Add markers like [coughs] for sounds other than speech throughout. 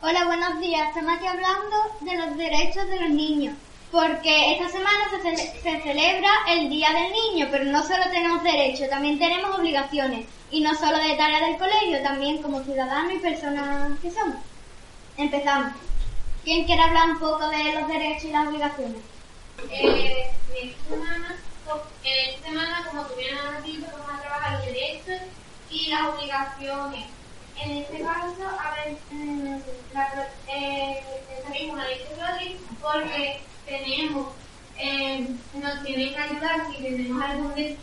Hola, buenos días. Estamos aquí hablando de los derechos de los niños, porque esta semana se, ce- se celebra el Día del Niño, pero no solo tenemos derechos, también tenemos obligaciones, y no solo de tareas del colegio, también como ciudadanos y personas que somos. Empezamos. ¿Quién quiere hablar un poco de los derechos y las obligaciones? Eh, esta semana, eh, esta semana, como has dicho, vamos a trabajar los derechos y las obligaciones. En este caso, a ver, mm, la, eh, una porque tenemos, eh, nos tienen que ayudar si tenemos algún des-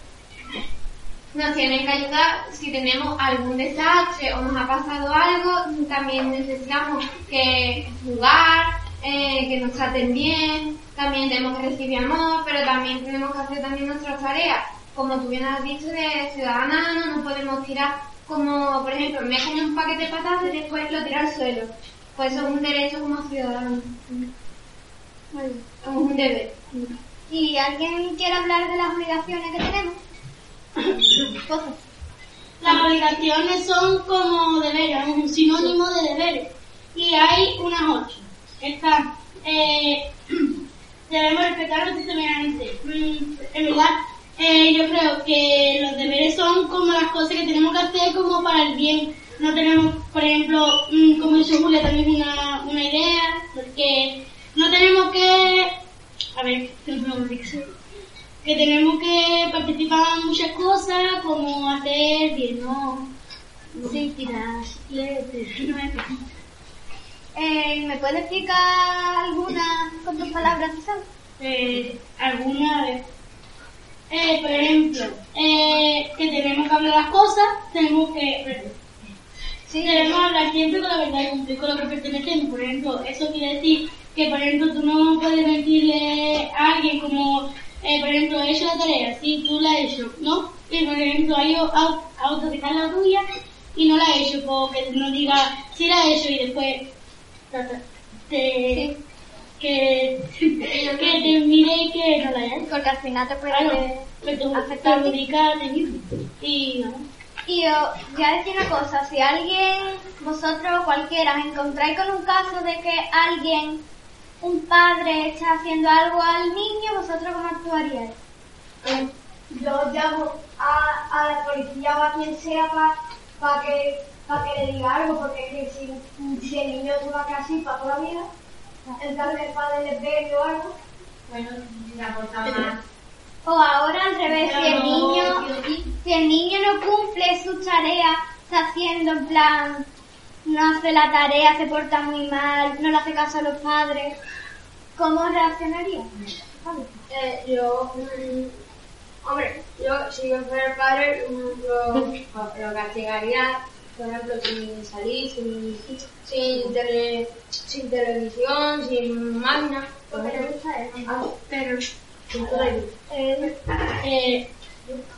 nos tienen que ayudar si tenemos algún desastre o nos ha pasado algo, también necesitamos que jugar, eh, que nos traten bien, también tenemos que recibir amor, pero también tenemos que hacer también nuestras tareas. Como tú bien has dicho, de ciudadana no nos podemos tirar como, por ejemplo, me comen un paquete de patatas y después lo tiro al suelo. Pues eso es un derecho como ciudadano. Es un deber. ¿Y alguien quiere hablar de las obligaciones que tenemos? Cosa. [coughs] Las obligaciones son como deberes, un sinónimo de deberes. Y hay unas ocho. Está, eh, [coughs] debemos respetar los determinantes. Mm, en verdad, eh, yo creo que los deberes son como las cosas que tenemos que hacer como para el bien. No tenemos, por ejemplo, mm, como dice Julia, también una, una idea, porque no tenemos que... A ver, que tenemos que participar en muchas cosas, como hacer bien, no, no tirar bicicletas, no es Eh, ¿Me puede explicar alguna con tus palabras, Susana? eh, alguna vez. Eh, por ejemplo, eh, que tenemos que hablar las cosas, tenemos que Sí, debemos hablar siempre con la verdad y cumplir con lo que pertenecemos. Por ejemplo, eso quiere decir que, por ejemplo, tú no puedes mentirle a alguien como, eh, por ejemplo, he hecho la tarea, sí, tú la has hecho, ¿no? Y, por ejemplo, hay au- auto que está la tuya y no la ha hecho, porque no diga, sí la he hecho y después te, que, que te mire y que no la haya hecho. porque al final te puede tú afectar. perjudica a ti mismo. Y no. Y yo voy a decir una cosa, si alguien, vosotros o cualquiera, os encontráis con un caso de que alguien, un padre, está haciendo algo al niño, ¿vosotros cómo actuaríais? Eh, yo llamo a, a la policía o a quien sea para que, pa que le diga algo, porque es que si, si el niño se va a quedar así para toda la vida, el padre le pegue o algo, Bueno, la cosa más. O ahora al revés, si el niño, si el niño no cumple su tarea, está haciendo en plan, no hace la tarea, se porta muy mal, no le hace caso a los padres, ¿cómo reaccionaría? eh, yo, mm, hombre, yo si yo fuera el padre, mm, lo, lo castigaría, por ejemplo, sin salir, sin, sin, tele, sin televisión, sin máquina, ejemplo. Ah, Pero ello. Eh, eh,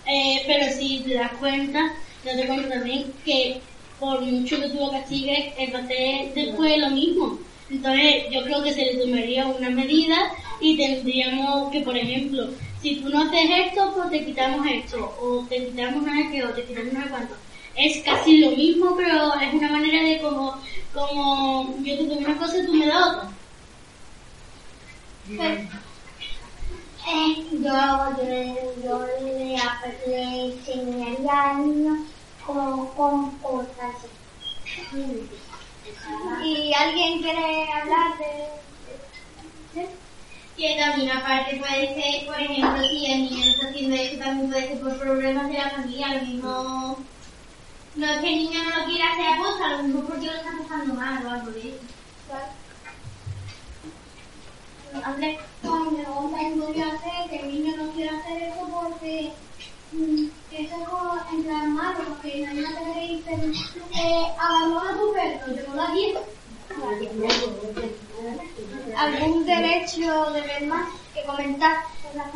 eh, pero si te das cuenta, yo te cuento también que por mucho que tú castigues, hacer después lo mismo. Entonces, yo creo que se le tomaría una medida y tendríamos que, por ejemplo, si tú no haces esto, pues te quitamos esto, o te quitamos sé qué, o te quitamos no sé cuánto. Es casi lo mismo, pero es una manera de como, como yo te doy una cosa y tú me das otra. Eh, yo, yo, le- yo le, le enseñaría al niño cómo comportarse. ¿Y alguien quiere hablar de...? ¿Sí? Que también aparte puede ser, por ejemplo, si el niño está haciendo eso, también puede ser por problemas de la familia, lo mismo... No es que el niño no lo quiera hacer a posta, lo mismo porque lo está pasando mal o algo de eso. Andrés, gusta en serio hacer que el niño no quiera hacer eso porque mm, eso es como en plan malo, porque imagínate que le dicen, eh, abandona tu perro, te lo da bien. ¿Algún derecho de ver más que comentar? la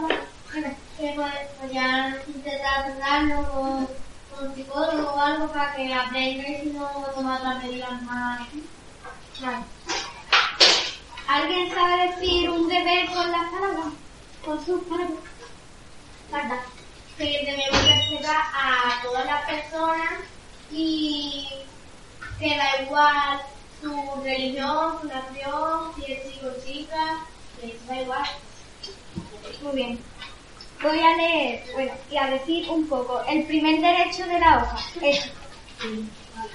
que podrían intentar tratarlo con, psicólogo o algo para que aprenda y no tomar las medidas más. Vale. ¿Alguien sabe decir un deber con las palabras? Con sus palabras. Falta. Que debemos respetar a todas las personas y que da igual su religión, su nación, si es chico o chica, que da igual. Muy bien. Voy a leer, bueno, y a decir un poco. El primer derecho de la hoja es,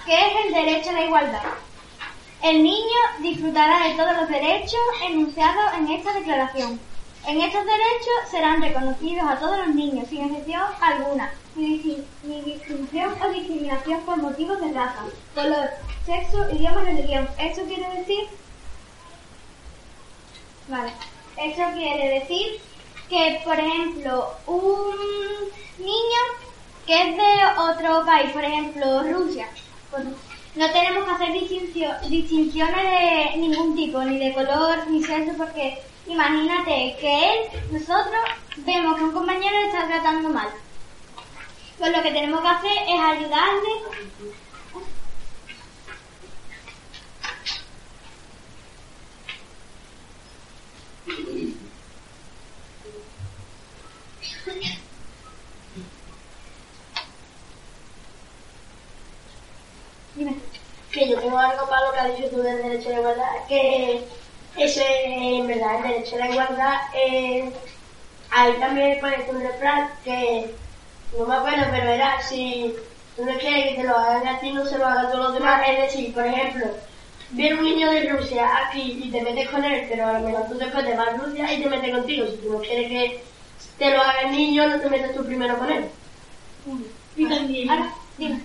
¿qué es el derecho a la igualdad? El niño disfrutará de todos los derechos enunciados en esta declaración. En estos derechos serán reconocidos a todos los niños sin excepción alguna, ni, dis- ni distinción o discriminación por motivos de raza, color, sexo, idioma religión. Esto quiere decir Vale. Eso quiere decir que, por ejemplo, un niño que es de otro país, por ejemplo, Rusia, pues, no tenemos que hacer distincio- distinciones de ningún tipo, ni de color, ni sexo, porque imagínate que él, nosotros, vemos que un compañero está tratando mal. Pues lo que tenemos que hacer es ayudarle Dime. que yo tengo algo para lo que has dicho tú del derecho a la igualdad, que ese, en verdad, el derecho a la igualdad, eh, ahí también puede un refrán que no me acuerdo, pero era si tú no quieres que te lo hagan a ti, no se lo hagan a todos los demás. Es decir, por ejemplo, viene un niño de Rusia aquí y te metes con él, pero a lo mejor tú te vas a Rusia y te metes contigo. Si tú no quieres que te lo haga el niño, no te metes tú primero con él. Y también. Ahora, dime.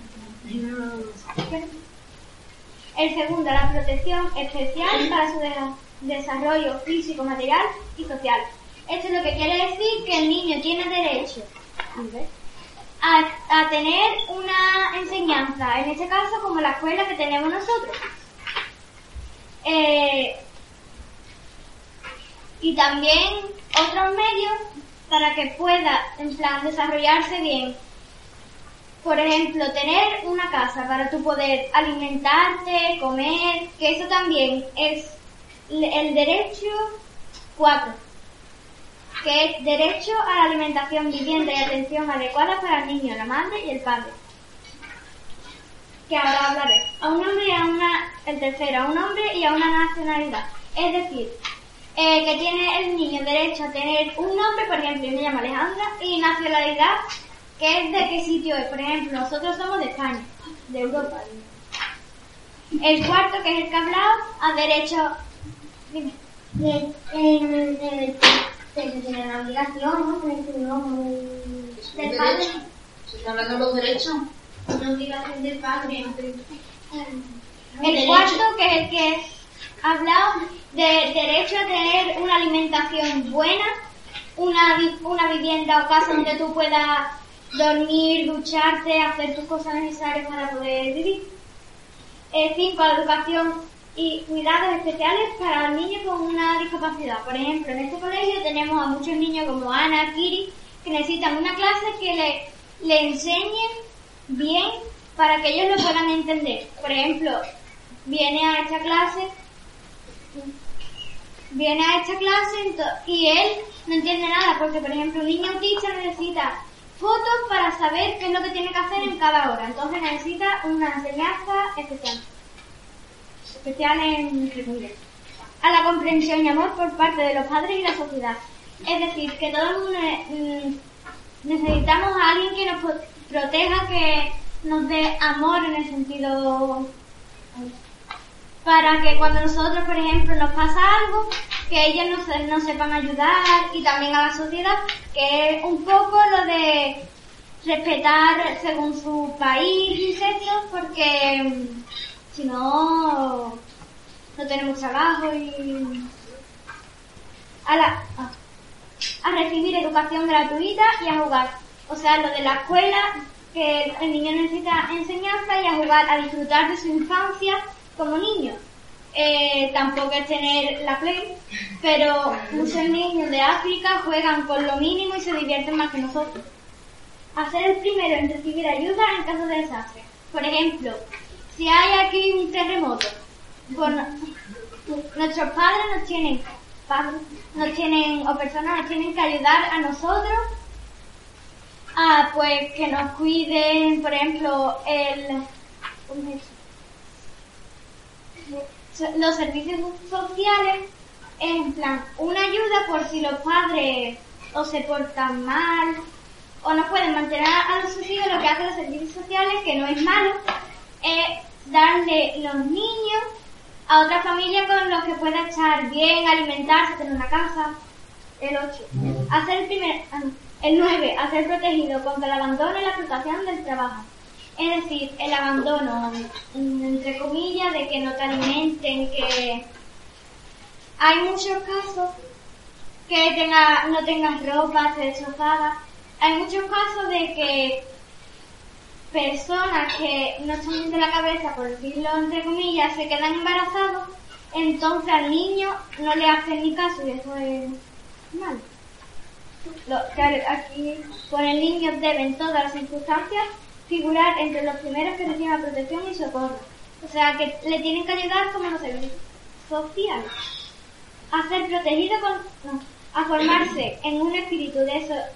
El segundo, la protección especial para su de- desarrollo físico, material y social. Esto es lo que quiere decir que el niño tiene derecho a, a tener una enseñanza, en este caso como la escuela que tenemos nosotros. Eh, y también otros medios para que pueda, en plan, desarrollarse bien por ejemplo, tener una casa para tu poder alimentarte, comer, que eso también es el derecho 4, que es derecho a la alimentación, vivienda y atención adecuada para el niño, la madre y el padre. Que ahora hablaré. A un hombre y a una, el tercero, a un hombre y a una nacionalidad. Es decir, eh, que tiene el niño derecho a tener un nombre, por ejemplo, yo me llamo Alejandra, y nacionalidad que es de qué sitio es. Por ejemplo, nosotros somos de España, de Europa. El cuarto, que es el que ha hablado, a derecho... Dime. De, de tiene la obligación, ¿no? De del padre. ¿Se están hablando los derechos? Una obligación del padre. El cuarto, que es el que ha hablado de derecho a tener una alimentación buena, una, una vivienda o casa donde tú puedas dormir, ducharte, hacer tus cosas necesarias para poder vivir. Eh, cinco, la educación y cuidados especiales para los niños con una discapacidad. Por ejemplo, en este colegio tenemos a muchos niños como Ana, Kiri, que necesitan una clase que le, le enseñen bien para que ellos lo puedan entender. Por ejemplo, viene a esta clase viene a esta clase y él no entiende nada porque por ejemplo un niño autista necesita fotos para saber qué es lo que tiene que hacer en cada hora. Entonces necesita una enseñanza especial. Especial en entre comillas. a la comprensión y amor por parte de los padres y la sociedad. Es decir que todo el mundo mm, necesitamos a alguien que nos pro- proteja que nos dé amor en el sentido para que cuando nosotros, por ejemplo, nos pasa algo, que ellas nos, nos sepan ayudar y también a la sociedad, que es un poco lo de respetar según su país y sexo, porque mm, si no, no tenemos trabajo y... A, la, a recibir educación gratuita y a jugar. O sea, lo de la escuela, que el niño necesita enseñanza y a jugar, a disfrutar de su infancia como niño. eh, tampoco es tener la play, pero muchos niños de África juegan con lo mínimo y se divierten más que nosotros. Hacer el primero en recibir ayuda en caso de desastre. Por ejemplo, si hay aquí un terremoto, con, nuestros padres nos tienen, padres, nos tienen, o personas nos tienen que ayudar a nosotros a pues que nos cuiden, por ejemplo, el. Los servicios sociales en plan una ayuda por si los padres o se portan mal o no pueden mantener a los hijos, lo que hacen los servicios sociales, que no es malo, es darle los niños a otra familia con los que pueda estar bien, alimentarse, tener una casa. El 8. Hacer el primer, ah, el 9. Hacer protegido contra el abandono y la explotación del trabajo. Es decir, el abandono, entre comillas, de que no te alimenten, que hay muchos casos que tenga, no tengas ropa, estés destrozada. Hay muchos casos de que personas que no están bien de la cabeza, por decirlo entre comillas, se quedan embarazados, entonces al niño no le hacen ni caso y eso es mal. claro, aquí con el niño deben todas las circunstancias figurar entre los primeros que reciben protección y socorro. O sea, que le tienen que ayudar como los servicios sociales. A ser protegido con, a formarse [clears throat] en un espíritu de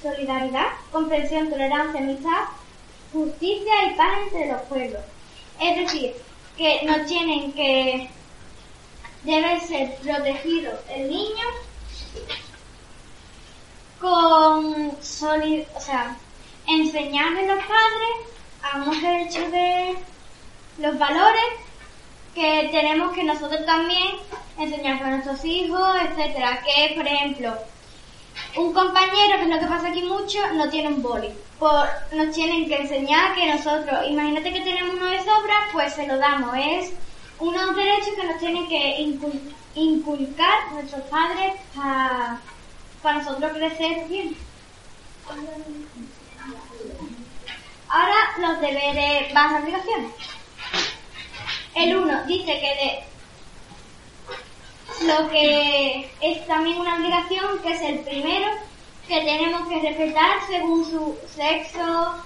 solidaridad, comprensión, tolerancia, amistad, justicia y paz entre los pueblos. Es decir, que no tienen que debe ser protegido el niño con solid, o sea, enseñarle a los padres a unos derechos de los valores que tenemos que nosotros también enseñar a nuestros hijos, etcétera. Que, por ejemplo, un compañero, que es lo que pasa aquí mucho, no tiene un boli. Por, nos tienen que enseñar que nosotros, imagínate que tenemos uno de sobra, pues se lo damos. Es unos derechos que nos tienen que inculcar nuestros padres para nosotros crecer bien. Ahora los deberes a obligaciones. El 1 dice que de lo que es también una obligación, que es el primero, que tenemos que respetar según su sexo,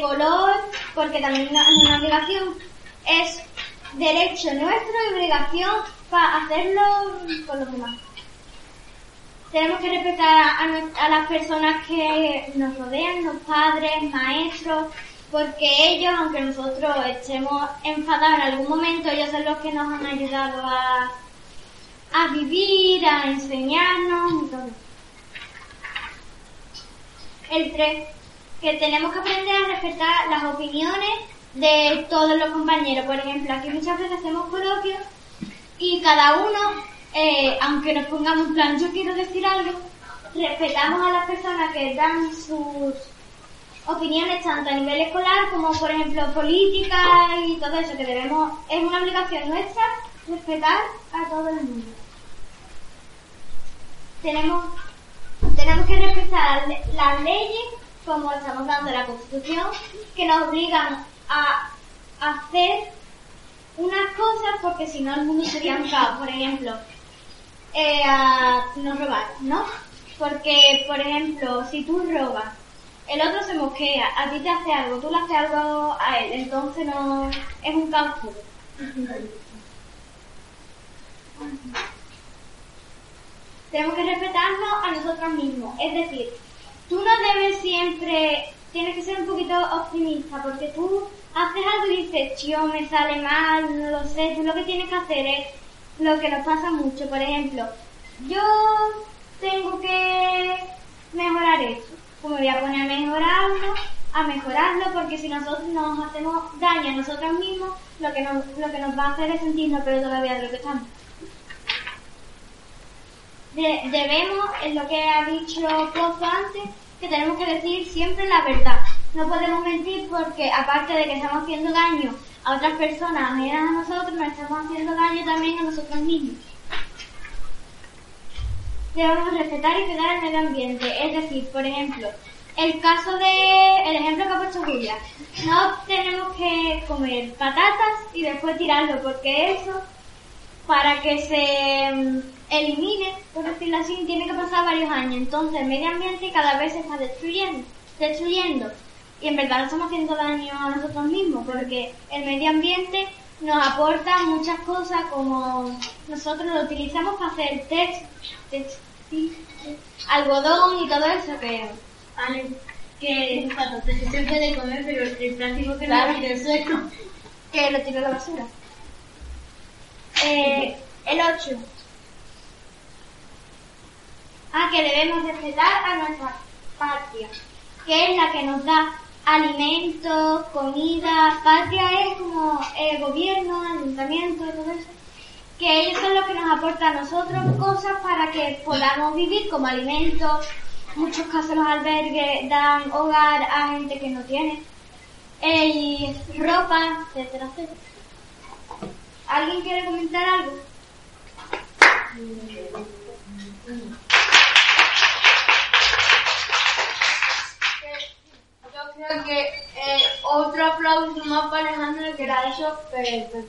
color, porque también es una obligación. Es derecho nuestro y obligación para hacerlo con los demás tenemos que respetar a, las personas que nos rodean, los padres, maestros, porque ellos, aunque nosotros estemos enfadados en algún momento, ellos son los que nos han ayudado a, a vivir, a enseñarnos y todo. El 3, que tenemos que aprender a respetar las opiniones de todos los compañeros. Por ejemplo, aquí muchas veces hacemos coloquios y cada uno eh, aunque nos pongamos en plan, yo quiero decir algo, respetamos a las personas que dan sus opiniones tanto a nivel escolar como por ejemplo política y todo eso que debemos, es una obligación nuestra respetar a todo el mundo. Tenemos, tenemos que respetar las leyes como estamos dando la constitución que nos obligan a hacer unas cosas porque si no el mundo sería un caos. Por ejemplo, eh, a no robar, ¿no? Porque, por ejemplo, si tú robas, el otro se mosquea, a ti te hace algo, tú le haces algo a él, entonces no es un caos Tenemos que respetarnos a nosotros mismos, es decir, tú no debes siempre, tienes que ser un poquito optimista, porque tú haces algo y dices, yo me sale mal, no lo sé, tú lo que tienes que hacer es lo que nos pasa mucho. Por ejemplo, yo tengo que mejorar eso. Como voy a poner a mejorarlo, a mejorarlo, porque si nosotros nos hacemos daño a nosotros mismos, lo que nos, lo que nos va a hacer es sentirnos peor todavía de lo que estamos. debemos, es lo que ha dicho Pozo antes, que tenemos que decir siempre la verdad. No podemos mentir porque, aparte de que estamos haciendo daño a otras personas a nosotros, nos estamos haciendo daño también a nosotros mismos. Debemos respetar y cuidar el medio ambiente. Es decir, por ejemplo, el caso de, el ejemplo que ha puesto Julia, no tenemos que comer patatas y después tirarlo, porque eso, para que se mm, elimine, por decirlo así, tiene que pasar varios años. Entonces el medio ambiente cada vez se está destruyendo, destruyendo. Y en verdad no estamos haciendo daño a nosotros mismos, porque el medio ambiente nos aporta muchas cosas como nosotros lo utilizamos para hacer text, textil, algodón y todo eso que Vale, que se puede comer, pero el plástico que Claro. tiene el suelo. que lo tiro a la basura. Eh, el 8. Ah, que debemos respetar a nuestra patria, que es la que nos da alimentos, comida. Patria es como el gobierno, ayuntamiento, todo eso. Que ellos son los que nos aportan a nosotros cosas para que podamos vivir como alimentos. Muchos casos los albergues dan hogar a gente que no tiene. Y ropa, etcétera, etcétera. ¿Alguien quiere comentar algo? Creo que eh, otro aplauso más para Alejandro que era eso, pero